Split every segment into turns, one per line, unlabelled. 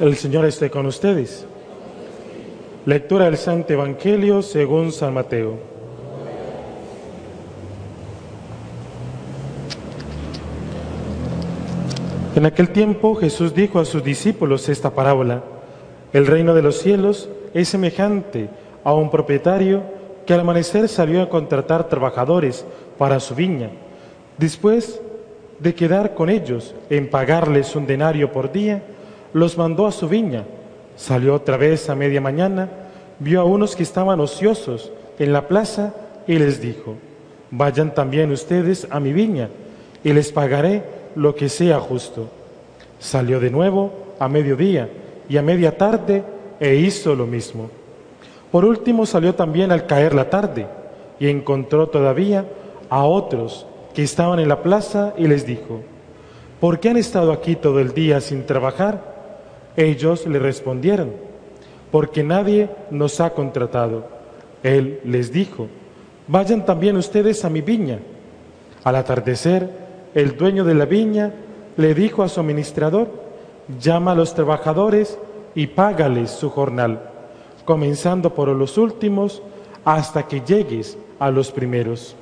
El Señor esté con ustedes. Lectura del Santo Evangelio según San Mateo. En aquel tiempo Jesús dijo a sus discípulos esta parábola. El reino de los cielos es semejante a un propietario que al amanecer salió a contratar trabajadores para su viña. Después de quedar con ellos en pagarles un denario por día, los mandó a su viña. Salió otra vez a media mañana, vio a unos que estaban ociosos en la plaza y les dijo, vayan también ustedes a mi viña y les pagaré lo que sea justo. Salió de nuevo a mediodía y a media tarde e hizo lo mismo. Por último salió también al caer la tarde y encontró todavía a otros que estaban en la plaza y les dijo, ¿por qué han estado aquí todo el día sin trabajar? Ellos le respondieron, porque nadie nos ha contratado. Él les dijo, vayan también ustedes a mi viña. Al atardecer, el dueño de la viña le dijo a su administrador, llama a los trabajadores y págales su jornal, comenzando por los últimos hasta que llegues a los primeros.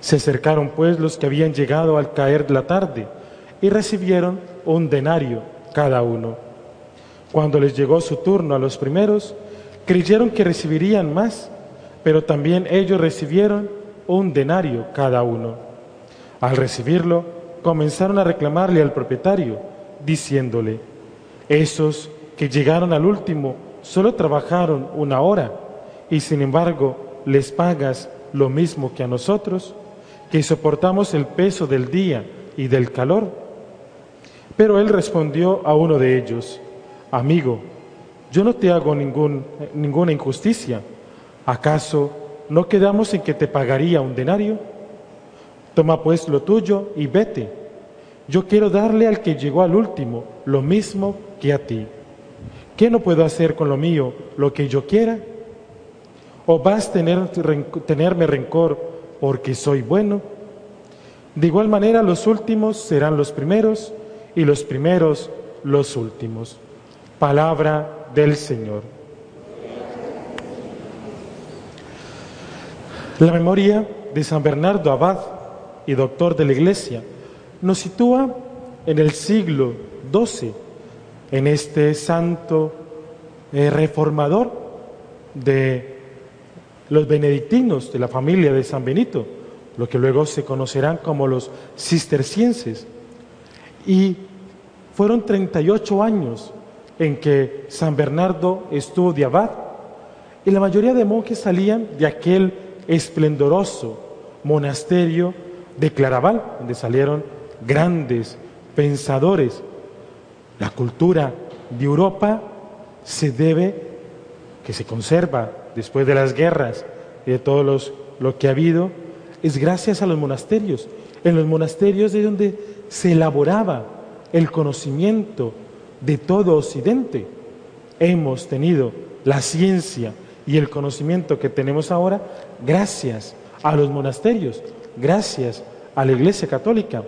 Se acercaron pues los que habían llegado al caer la tarde y recibieron un denario cada uno. Cuando les llegó su turno a los primeros, creyeron que recibirían más, pero también ellos recibieron un denario cada uno. Al recibirlo, comenzaron a reclamarle al propietario, diciéndole, esos que llegaron al último solo trabajaron una hora y sin embargo les pagas lo mismo que a nosotros, que soportamos el peso del día y del calor. Pero él respondió a uno de ellos, amigo, yo no te hago ninguna injusticia. ¿Acaso no quedamos en que te pagaría un denario? Toma pues lo tuyo y vete. Yo quiero darle al que llegó al último lo mismo que a ti. ¿Qué no puedo hacer con lo mío lo que yo quiera? ¿O vas a tener, tenerme rencor porque soy bueno? De igual manera los últimos serán los primeros y los primeros los últimos. Palabra del Señor. La memoria de San Bernardo Abad y doctor de la Iglesia nos sitúa en el siglo XII, en este santo eh, reformador de los benedictinos de la familia de San Benito, lo que luego se conocerán como los cistercienses. Y fueron 38 años en que San Bernardo estuvo de abad y la mayoría de monjes salían de aquel esplendoroso monasterio de Claraval, donde salieron grandes pensadores. La cultura de Europa se debe, que se conserva después de las guerras y de todo lo que ha habido, es gracias a los monasterios. En los monasterios es donde se elaboraba el conocimiento de todo Occidente. Hemos tenido la ciencia y el conocimiento que tenemos ahora gracias a los monasterios, gracias a la Iglesia Católica.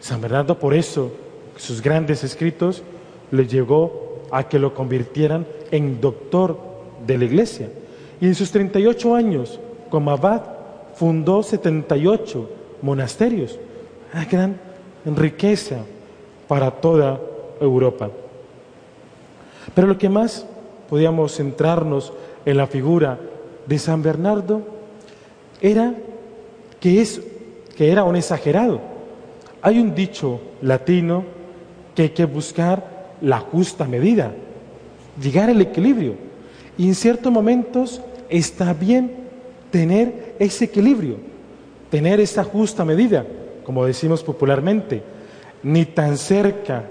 San Bernardo por eso sus grandes escritos le llegó a que lo convirtieran en doctor de la Iglesia. Y en sus 38 años como abad fundó 78 monasterios. Una gran riqueza para toda Europa. Pero lo que más podíamos centrarnos en la figura de San Bernardo era que, es, que era un exagerado. Hay un dicho latino que hay que buscar la justa medida, llegar al equilibrio. Y en ciertos momentos está bien tener ese equilibrio, tener esa justa medida, como decimos popularmente, ni tan cerca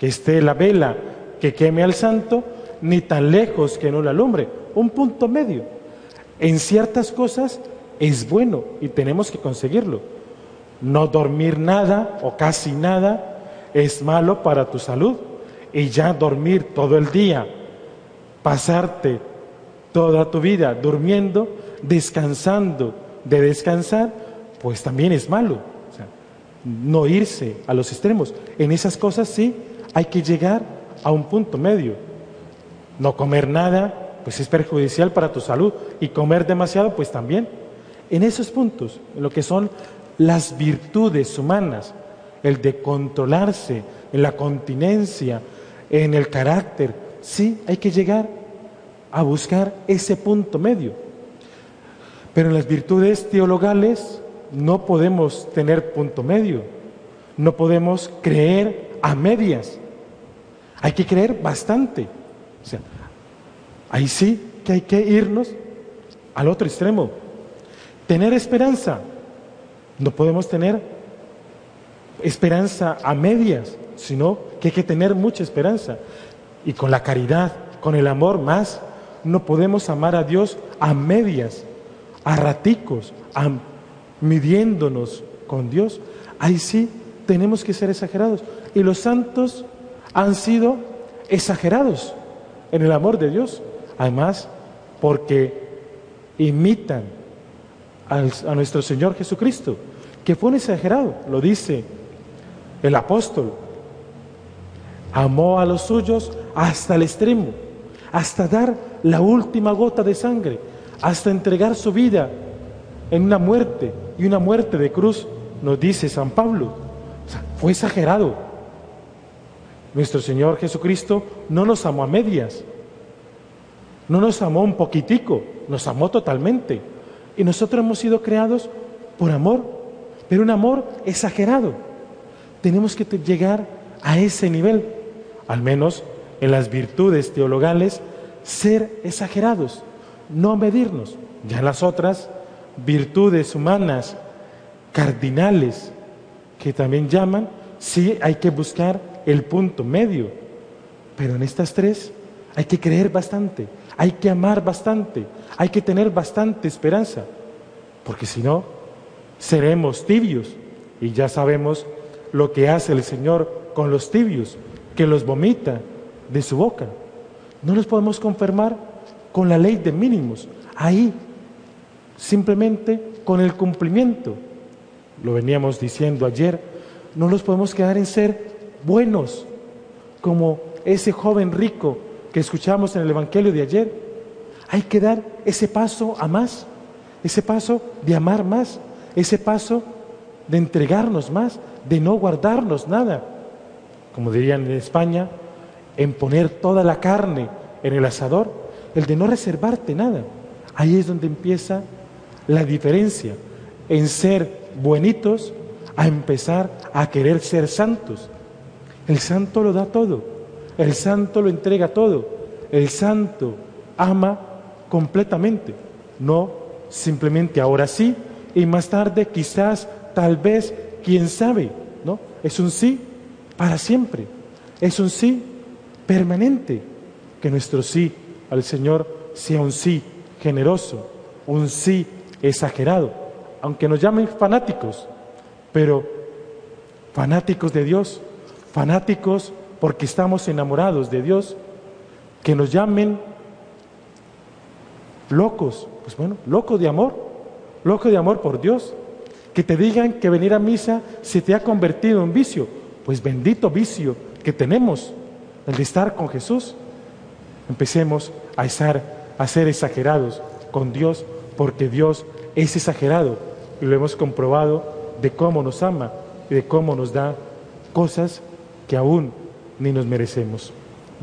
que esté la vela que queme al santo, ni tan lejos que no la alumbre. Un punto medio. En ciertas cosas es bueno y tenemos que conseguirlo. No dormir nada o casi nada es malo para tu salud. Y ya dormir todo el día, pasarte toda tu vida durmiendo, descansando de descansar, pues también es malo. no irse a los extremos. En esas cosas sí hay que llegar a un punto medio. No comer nada, pues es perjudicial para tu salud. Y comer demasiado, pues también. En esos puntos, lo que son las virtudes humanas, el de controlarse, en la continencia, en el carácter, sí, hay que llegar a buscar ese punto medio. Pero en las virtudes teologales no podemos tener punto medio, no podemos creer a medias, hay que creer bastante. O sea, ahí sí que hay que irnos al otro extremo. Tener esperanza, no podemos tener esperanza a medias, sino que hay que tener mucha esperanza. Y con la caridad, con el amor más, no podemos amar a Dios a medias, a raticos, midiéndonos con Dios. Ahí sí tenemos que ser exagerados. Y los santos han sido exagerados en el amor de Dios. Además, porque imitan a nuestro Señor Jesucristo, que fue un exagerado, lo dice el apóstol. Amó a los suyos hasta el extremo, hasta dar la última gota de sangre, hasta entregar su vida en una muerte y una muerte de cruz, nos dice San Pablo. fue exagerado. Nuestro Señor Jesucristo no nos amó a medias, no nos amó un poquitico, nos amó totalmente. Y nosotros hemos sido creados por amor, pero un amor exagerado. Tenemos que llegar a ese nivel, al menos en las virtudes teologales, ser exagerados, no medirnos. Ya en las otras virtudes humanas cardinales que también llaman, sí hay que buscar el punto medio. Pero en estas tres hay que creer bastante, hay que amar bastante, hay que tener bastante esperanza, porque si no, seremos tibios. Y ya sabemos lo que hace el Señor con los tibios, que los vomita de su boca. No los podemos confirmar con la ley de mínimos, ahí, simplemente con el cumplimiento. Lo veníamos diciendo ayer, no los podemos quedar en ser buenos, como ese joven rico que escuchamos en el Evangelio de ayer. Hay que dar ese paso a más, ese paso de amar más, ese paso de entregarnos más, de no guardarnos nada. Como dirían en España, en poner toda la carne en el asador, el de no reservarte nada. Ahí es donde empieza la diferencia en ser buenitos a empezar a querer ser santos. El santo lo da todo, el santo lo entrega todo, el santo ama completamente, no simplemente ahora sí y más tarde quizás, tal vez, quién sabe, ¿no? Es un sí para siempre, es un sí permanente, que nuestro sí al Señor sea un sí generoso, un sí exagerado, aunque nos llamen fanáticos, pero fanáticos de Dios, fanáticos porque estamos enamorados de Dios, que nos llamen locos, pues bueno, locos de amor, locos de amor por Dios, que te digan que venir a misa se te ha convertido en vicio, pues bendito vicio que tenemos, el de estar con Jesús. Empecemos a, estar, a ser exagerados con Dios, porque Dios es exagerado y lo hemos comprobado de cómo nos ama y de cómo nos da cosas que aún ni nos merecemos.